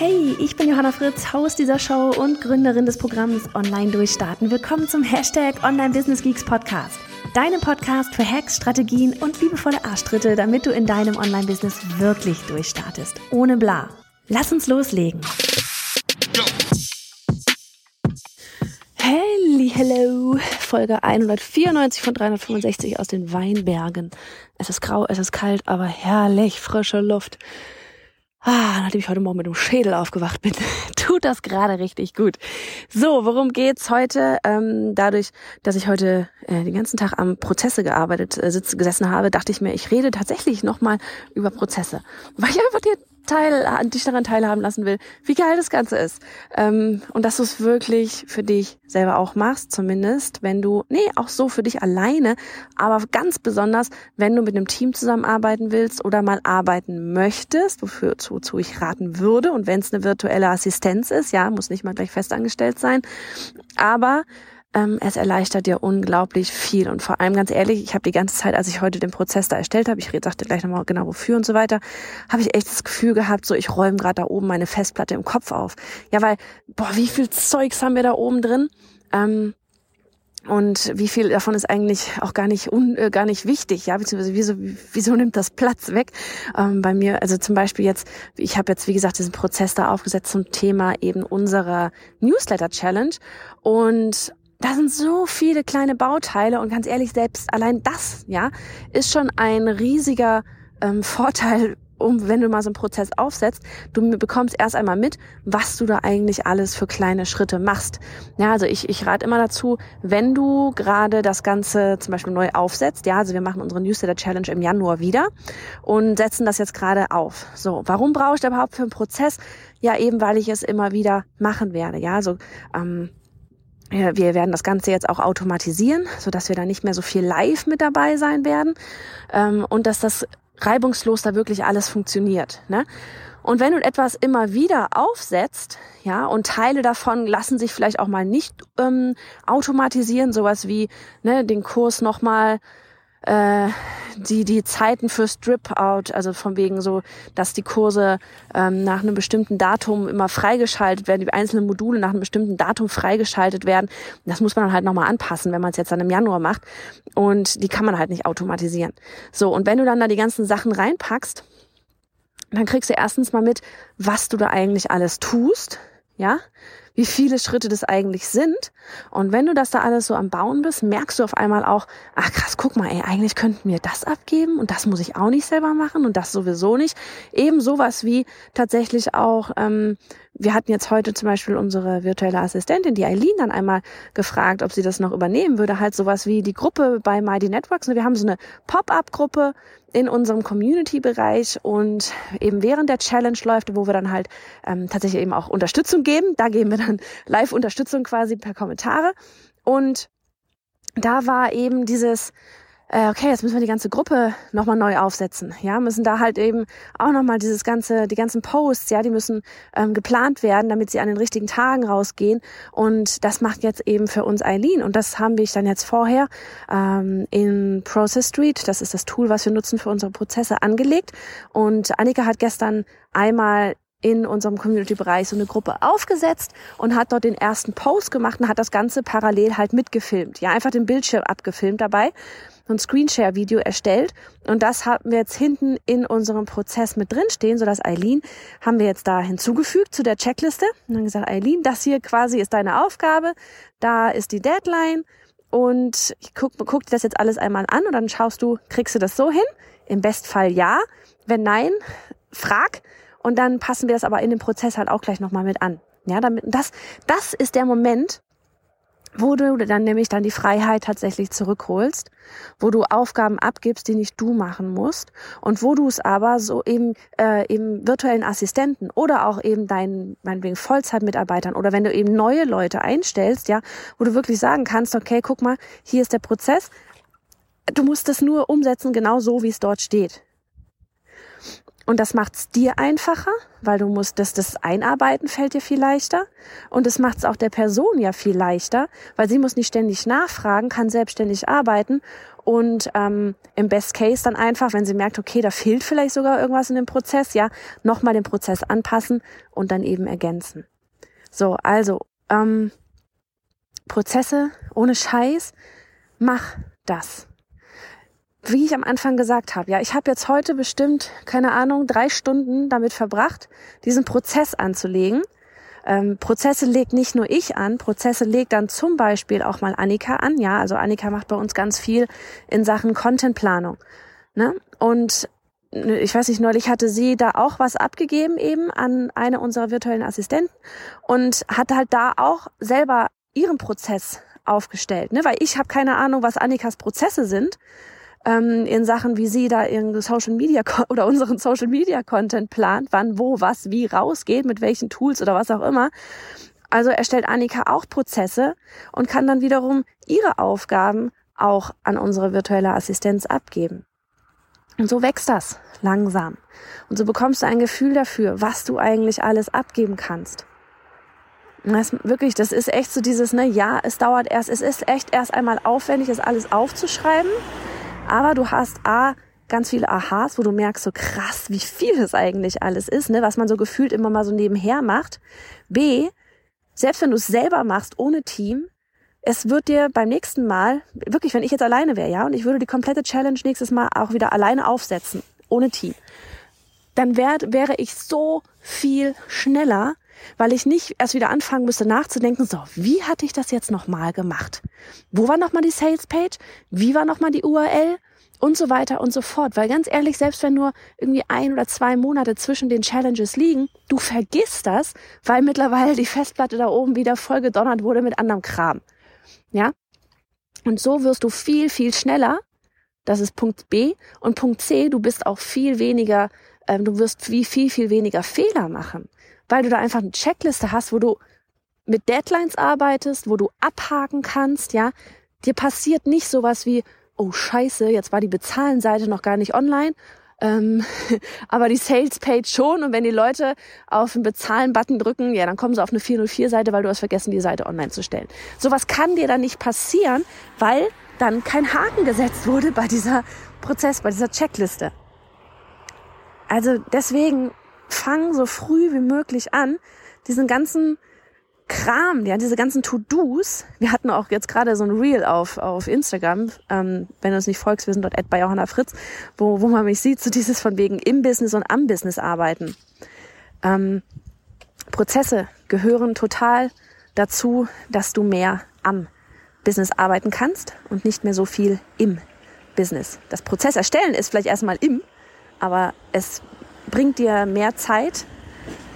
Hey, ich bin Johanna Fritz, Haus dieser Show und Gründerin des Programms Online Durchstarten. Willkommen zum Hashtag Online Business Geeks Podcast. Deinem Podcast für Hacks, Strategien und liebevolle Arschtritte, damit du in deinem Online-Business wirklich durchstartest. Ohne bla. Lass uns loslegen. Hey, hello, Folge 194 von 365 aus den Weinbergen. Es ist grau, es ist kalt, aber herrlich frische Luft. Ah, nachdem ich heute Morgen mit dem Schädel aufgewacht bin, tut das gerade richtig gut. So, worum geht's heute? Ähm, dadurch, dass ich heute äh, den ganzen Tag am Prozesse gearbeitet, äh, sitz, gesessen habe, dachte ich mir, ich rede tatsächlich nochmal über Prozesse. Weil ich einfach dir teil, dich daran teilhaben lassen will, wie geil das Ganze ist. Ähm, und dass du es wirklich für dich selber auch machst, zumindest, wenn du, nee, auch so für dich alleine, aber ganz besonders, wenn du mit einem Team zusammenarbeiten willst oder mal arbeiten möchtest, wofür wozu ich raten würde. Und wenn es eine virtuelle Assistenz ist, ja, muss nicht mal gleich festangestellt sein. Aber ähm, es erleichtert dir unglaublich viel. Und vor allem ganz ehrlich, ich habe die ganze Zeit, als ich heute den Prozess da erstellt habe, ich sagte gleich nochmal genau wofür und so weiter, habe ich echt das Gefühl gehabt, so ich räume gerade da oben meine Festplatte im Kopf auf. Ja, weil, boah, wie viel Zeugs haben wir da oben drin? Ähm, und wie viel davon ist eigentlich auch gar nicht un, äh, gar nicht wichtig, ja, beziehungsweise wieso, wieso nimmt das Platz weg ähm, bei mir? Also zum Beispiel jetzt, ich habe jetzt wie gesagt diesen Prozess da aufgesetzt zum Thema eben unserer Newsletter Challenge und da sind so viele kleine Bauteile und ganz ehrlich, selbst allein das, ja, ist schon ein riesiger ähm, Vorteil, um, wenn du mal so einen Prozess aufsetzt, du bekommst erst einmal mit, was du da eigentlich alles für kleine Schritte machst. Ja, also ich, ich rate immer dazu, wenn du gerade das Ganze zum Beispiel neu aufsetzt, ja, also wir machen unsere Newsletter Challenge im Januar wieder und setzen das jetzt gerade auf. So, warum brauche ich da überhaupt für einen Prozess? Ja, eben weil ich es immer wieder machen werde. Ja, also ähm, wir werden das Ganze jetzt auch automatisieren, so dass wir da nicht mehr so viel live mit dabei sein werden ähm, und dass das reibungslos da wirklich alles funktioniert. Ne? Und wenn du etwas immer wieder aufsetzt, ja, und Teile davon lassen sich vielleicht auch mal nicht ähm, automatisieren, sowas wie ne, den Kurs nochmal äh, die die Zeiten für Strip-out, also von wegen so, dass die Kurse ähm, nach einem bestimmten Datum immer freigeschaltet werden, die einzelnen Module nach einem bestimmten Datum freigeschaltet werden. Das muss man dann halt nochmal anpassen, wenn man es jetzt dann im Januar macht. Und die kann man halt nicht automatisieren. So, und wenn du dann da die ganzen Sachen reinpackst, dann kriegst du erstens mal mit, was du da eigentlich alles tust, ja, wie viele Schritte das eigentlich sind. Und wenn du das da alles so am Bauen bist, merkst du auf einmal auch, ach krass, guck mal, ey, eigentlich könnten wir das abgeben und das muss ich auch nicht selber machen und das sowieso nicht. Eben sowas wie tatsächlich auch, ähm, wir hatten jetzt heute zum Beispiel unsere virtuelle Assistentin, die Eileen, dann einmal gefragt, ob sie das noch übernehmen würde. Halt sowas wie die Gruppe bei Mighty Networks. Wir haben so eine Pop-up-Gruppe in unserem Community-Bereich und eben während der Challenge läuft, wo wir dann halt ähm, tatsächlich eben auch Unterstützung geben. Da geben wir dann Live-Unterstützung quasi per Kommentare. Und da war eben dieses, äh, okay, jetzt müssen wir die ganze Gruppe nochmal neu aufsetzen. Ja, müssen da halt eben auch nochmal dieses ganze, die ganzen Posts, ja, die müssen ähm, geplant werden, damit sie an den richtigen Tagen rausgehen. Und das macht jetzt eben für uns Eileen. Und das haben wir dann jetzt vorher ähm, in Process Street, das ist das Tool, was wir nutzen für unsere Prozesse, angelegt. Und Annika hat gestern einmal in unserem Community-Bereich so eine Gruppe aufgesetzt und hat dort den ersten Post gemacht und hat das Ganze parallel halt mitgefilmt. Ja, einfach den Bildschirm abgefilmt dabei ein Screenshare-Video erstellt und das haben wir jetzt hinten in unserem Prozess mit drinstehen, so dass Eileen haben wir jetzt da hinzugefügt zu der Checkliste und dann gesagt, Eileen, das hier quasi ist deine Aufgabe, da ist die Deadline und ich guck, guck dir das jetzt alles einmal an und dann schaust du, kriegst du das so hin? Im Bestfall ja. Wenn nein, frag und dann passen wir das aber in den Prozess halt auch gleich nochmal mit an. Ja, damit, das, das ist der Moment, wo du dann nämlich dann die Freiheit tatsächlich zurückholst, wo du Aufgaben abgibst, die nicht du machen musst und wo du es aber so eben äh, eben virtuellen Assistenten oder auch eben deinen meinetwegen Vollzeitmitarbeitern oder wenn du eben neue Leute einstellst, ja, wo du wirklich sagen kannst, okay, guck mal, hier ist der Prozess, du musst es nur umsetzen genau so, wie es dort steht. Und das macht es dir einfacher, weil du musst das, das Einarbeiten fällt dir viel leichter. Und es macht es auch der Person ja viel leichter, weil sie muss nicht ständig nachfragen, kann selbstständig arbeiten und ähm, im Best Case dann einfach, wenn sie merkt, okay, da fehlt vielleicht sogar irgendwas in dem Prozess, ja, nochmal den Prozess anpassen und dann eben ergänzen. So, also ähm, Prozesse ohne Scheiß, mach das wie ich am Anfang gesagt habe, ja, ich habe jetzt heute bestimmt, keine Ahnung, drei Stunden damit verbracht, diesen Prozess anzulegen. Ähm, Prozesse legt nicht nur ich an, Prozesse legt dann zum Beispiel auch mal Annika an. Ja, also Annika macht bei uns ganz viel in Sachen Contentplanung. Ne? Und ich weiß nicht, neulich hatte sie da auch was abgegeben eben an eine unserer virtuellen Assistenten und hat halt da auch selber ihren Prozess aufgestellt, ne? weil ich habe keine Ahnung, was Annikas Prozesse sind ähm, in Sachen, wie sie da ihren Social Media oder unseren Social Media Content plant, wann, wo, was, wie rausgeht, mit welchen Tools oder was auch immer. Also erstellt Annika auch Prozesse und kann dann wiederum ihre Aufgaben auch an unsere virtuelle Assistenz abgeben. Und so wächst das langsam. Und so bekommst du ein Gefühl dafür, was du eigentlich alles abgeben kannst. Das wirklich, das ist echt so dieses, ne, ja, es dauert erst, es ist echt erst einmal aufwendig, das alles aufzuschreiben. Aber du hast A, ganz viele Aha's, wo du merkst, so krass, wie viel es eigentlich alles ist, ne, was man so gefühlt immer mal so nebenher macht. B, selbst wenn du es selber machst, ohne Team, es wird dir beim nächsten Mal, wirklich, wenn ich jetzt alleine wäre, ja, und ich würde die komplette Challenge nächstes Mal auch wieder alleine aufsetzen, ohne Team, dann wär, wäre ich so viel schneller, weil ich nicht erst wieder anfangen müsste nachzudenken, so, wie hatte ich das jetzt nochmal gemacht? Wo war nochmal die Sales Page? Wie war nochmal die URL? Und so weiter und so fort. Weil ganz ehrlich, selbst wenn nur irgendwie ein oder zwei Monate zwischen den Challenges liegen, du vergisst das, weil mittlerweile die Festplatte da oben wieder voll gedonnert wurde mit anderem Kram. Ja? Und so wirst du viel, viel schneller. Das ist Punkt B. Und Punkt C, du bist auch viel weniger, äh, du wirst viel, viel, viel weniger Fehler machen weil du da einfach eine Checkliste hast, wo du mit Deadlines arbeitest, wo du abhaken kannst, ja. Dir passiert nicht sowas wie, oh scheiße, jetzt war die Bezahlenseite noch gar nicht online, ähm, aber die Sales-Page schon und wenn die Leute auf den Bezahlen-Button drücken, ja, dann kommen sie auf eine 404-Seite, weil du hast vergessen, die Seite online zu stellen. Sowas kann dir dann nicht passieren, weil dann kein Haken gesetzt wurde bei dieser Prozess, bei dieser Checkliste. Also deswegen fang so früh wie möglich an, diesen ganzen Kram, ja, diese ganzen To-Dos. Wir hatten auch jetzt gerade so ein Reel auf, auf Instagram, ähm, wenn du uns nicht folgst, wir sind dort bei Johanna Fritz, wo, wo man mich sieht, so dieses von wegen im Business und am Business arbeiten. Ähm, Prozesse gehören total dazu, dass du mehr am Business arbeiten kannst und nicht mehr so viel im Business. Das Prozess erstellen ist vielleicht erstmal im, aber es bringt dir mehr Zeit,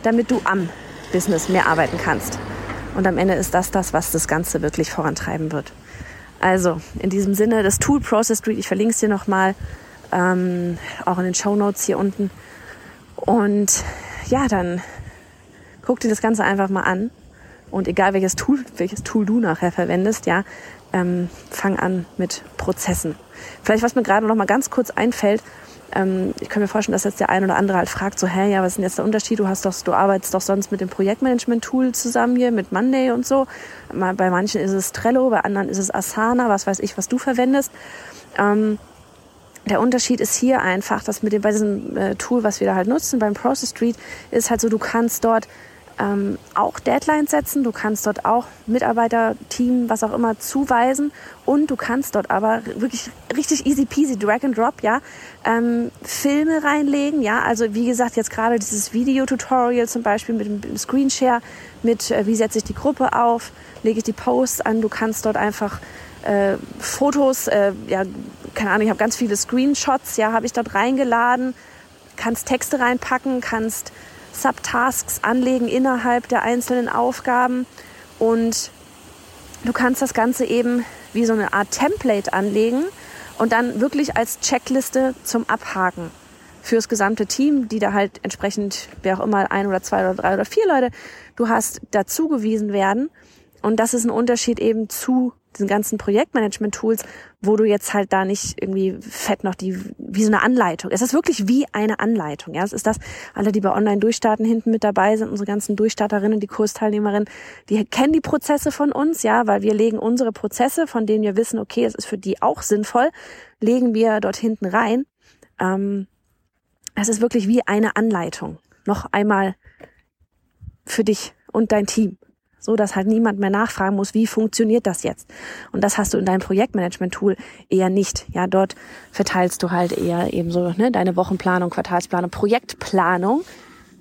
damit du am Business mehr arbeiten kannst. Und am Ende ist das das, was das Ganze wirklich vorantreiben wird. Also in diesem Sinne, das Tool Process Street, ich verlinke es dir nochmal, ähm, auch in den Show Notes hier unten. Und ja, dann guck dir das Ganze einfach mal an. Und egal welches Tool, welches Tool du nachher verwendest, ja, ähm, fang an mit Prozessen. Vielleicht, was mir gerade noch mal ganz kurz einfällt, ähm, ich kann mir vorstellen, dass jetzt der ein oder andere halt fragt, so, hä, ja, was ist denn jetzt der Unterschied? Du hast doch, du arbeitest doch sonst mit dem Projektmanagement-Tool zusammen hier, mit Monday und so. Bei manchen ist es Trello, bei anderen ist es Asana, was weiß ich, was du verwendest. Ähm, der Unterschied ist hier einfach, dass mit dem, bei diesem äh, Tool, was wir da halt nutzen, beim Process Street, ist halt so, du kannst dort ähm, auch Deadlines setzen, du kannst dort auch Mitarbeiter, Team, was auch immer zuweisen. Und du kannst dort aber wirklich richtig easy peasy, drag and drop, ja, ähm, Filme reinlegen, ja, also wie gesagt, jetzt gerade dieses Video-Tutorial zum Beispiel mit dem Screenshare, mit äh, wie setze ich die Gruppe auf, lege ich die Posts an, du kannst dort einfach äh, Fotos, äh, ja, keine Ahnung, ich habe ganz viele Screenshots, ja, habe ich dort reingeladen, kannst Texte reinpacken, kannst Subtasks anlegen innerhalb der einzelnen Aufgaben und du kannst das Ganze eben wie so eine Art Template anlegen und dann wirklich als Checkliste zum Abhaken fürs gesamte Team, die da halt entsprechend, wer auch immer, ein oder zwei oder drei oder vier Leute du hast, dazugewiesen werden. Und das ist ein Unterschied eben zu diesen ganzen Projektmanagement-Tools, wo du jetzt halt da nicht irgendwie fett noch die, wie so eine Anleitung. Es ist wirklich wie eine Anleitung. Ja, es ist das, alle, die bei Online-Durchstarten hinten mit dabei sind, unsere ganzen Durchstarterinnen, die Kursteilnehmerinnen, die kennen die Prozesse von uns, ja, weil wir legen unsere Prozesse, von denen wir wissen, okay, es ist für die auch sinnvoll, legen wir dort hinten rein. Ähm, es ist wirklich wie eine Anleitung. Noch einmal für dich und dein Team so dass halt niemand mehr nachfragen muss, wie funktioniert das jetzt? Und das hast du in deinem Projektmanagement-Tool eher nicht. Ja, dort verteilst du halt eher eben so ne, deine Wochenplanung, Quartalsplanung, Projektplanung.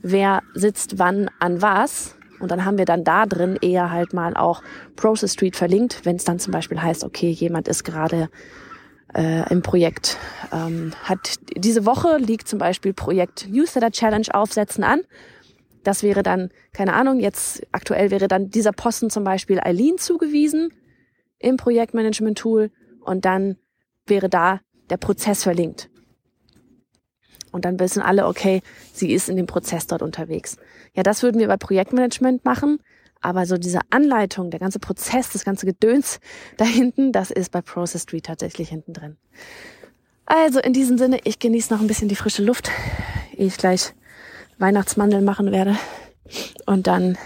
Wer sitzt wann an was? Und dann haben wir dann da drin eher halt mal auch Process Street verlinkt, wenn es dann zum Beispiel heißt, okay, jemand ist gerade äh, im Projekt, ähm, hat diese Woche liegt zum Beispiel Projekt Newsletter Challenge aufsetzen an das wäre dann, keine Ahnung, jetzt aktuell wäre dann dieser Posten zum Beispiel Eileen zugewiesen im Projektmanagement-Tool und dann wäre da der Prozess verlinkt. Und dann wissen alle, okay, sie ist in dem Prozess dort unterwegs. Ja, das würden wir bei Projektmanagement machen. Aber so diese Anleitung, der ganze Prozess, das ganze Gedöns da hinten, das ist bei Process Street tatsächlich hinten drin. Also in diesem Sinne, ich genieße noch ein bisschen die frische Luft, ehe ich gleich Weihnachtsmandeln machen werde. Und dann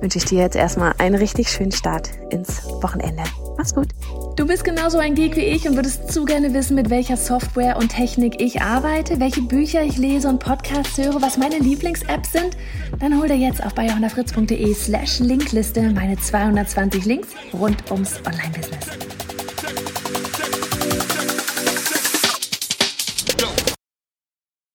wünsche ich dir jetzt erstmal einen richtig schönen Start ins Wochenende. Mach's gut. Du bist genauso ein Geek wie ich und würdest zu gerne wissen, mit welcher Software und Technik ich arbeite, welche Bücher ich lese und Podcasts höre, was meine Lieblings-Apps sind? Dann hol dir jetzt auf bayerhonderfritz.de slash Linkliste meine 220 Links rund ums Online-Business.